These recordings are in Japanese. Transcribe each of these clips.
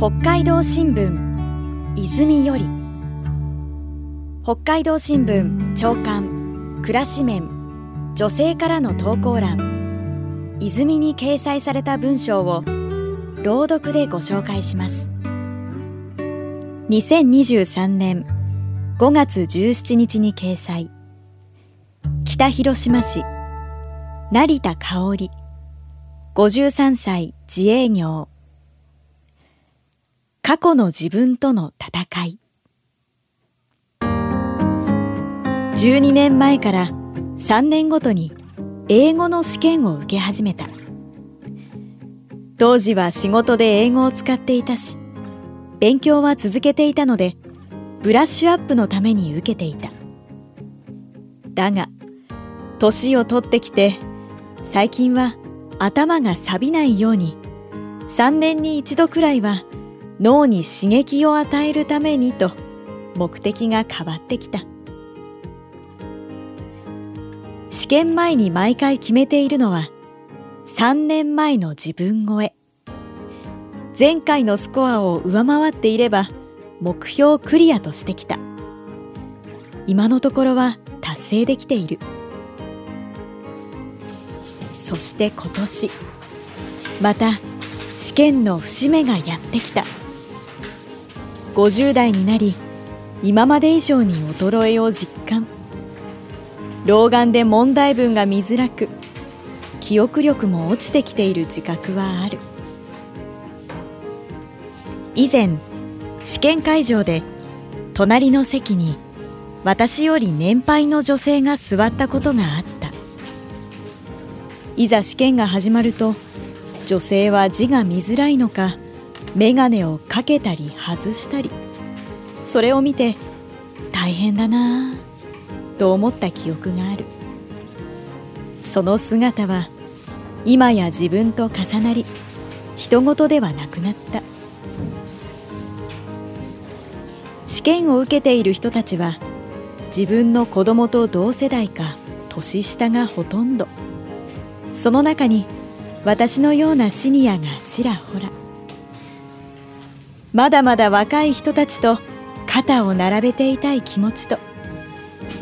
北海道新聞泉より。北海道新聞長官暮らし面女性からの投稿欄。泉に掲載された文章を朗読でご紹介します。2023年5月17日に掲載。北広島市成田香織53歳自営業。過去の自分との戦い。12年前から3年ごとに英語の試験を受け始めた。当時は仕事で英語を使っていたし勉強は続けていたのでブラッシュアップのために受けていた。だが年を取ってきて最近は頭が錆びないように3年に一度くらいは脳に刺激を与えるためにと目的が変わってきた。試験前に毎回決めているのは3年前の自分超え。前回のスコアを上回っていれば目標クリアとしてきた。今のところは達成できている。そして今年また試験の節目がやってきた。50代になり今まで以上に衰えを実感。老眼で問題文が見づらく記憶力も落ちてきている自覚はある。以前試験会場で隣の席に私より年配の女性が座ったことがあった。いざ試験が始まると女性は字が見づらいのか眼鏡をかけたり外したり。それを見て大変だなぁと思った記憶がある。その姿は今や自分と重なり人事ではなくなった。試験を受けている人たちは自分の子供と同世代か年下がほとんど。その中に私のようなシニアがちらほら。まだまだ若い人たちと肩を並べていたい気持ちと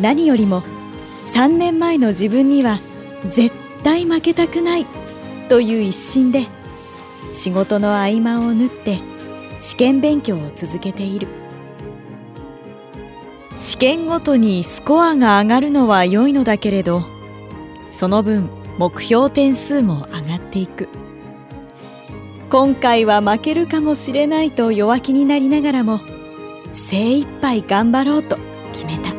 何よりも3年前の自分には絶対負けたくないという一心で仕事の合間を縫って試験勉強を続けている。試験ごとにスコアが上がるのは良いのだけれどその分目標点数も上がっていく。今回は負けるかもしれないと弱気になりながらも精一杯頑張ろうと決めた。